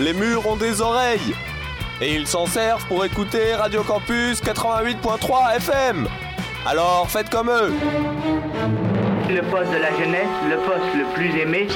les murs ont des oreilles. Et ils s'en servent pour écouter Radio Campus 88.3 FM. Alors faites comme eux. Le poste de la jeunesse, le poste le plus aimé.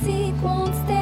sequence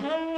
Mm-hmm.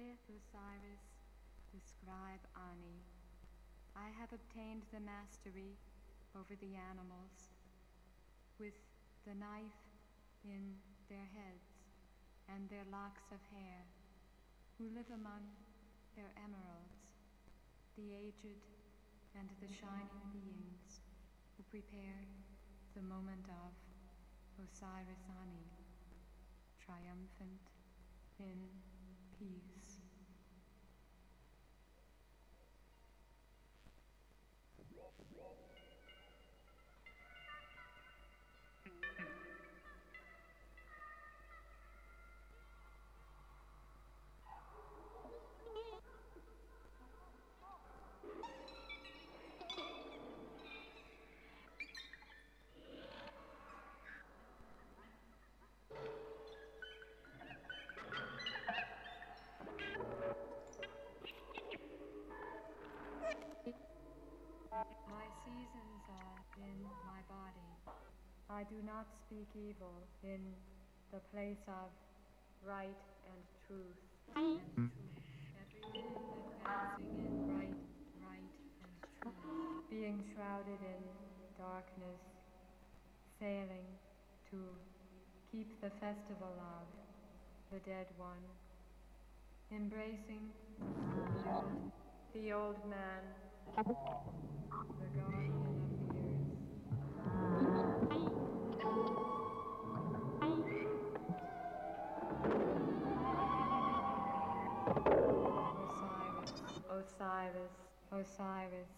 Saith Osiris, the scribe Ani, I have obtained the mastery over the animals, with the knife in their heads and their locks of hair, who live among their emeralds, the aged and the shining beings who prepare the moment of Osiris Ani, triumphant in peace. In my body. I do not speak evil in the place of right and truth. Mm. And truth. Everything advancing in right, right, and truth. Being shrouded in darkness, sailing to keep the festival of the dead one. Embracing the old, the old man the guardian Osiris, Osiris.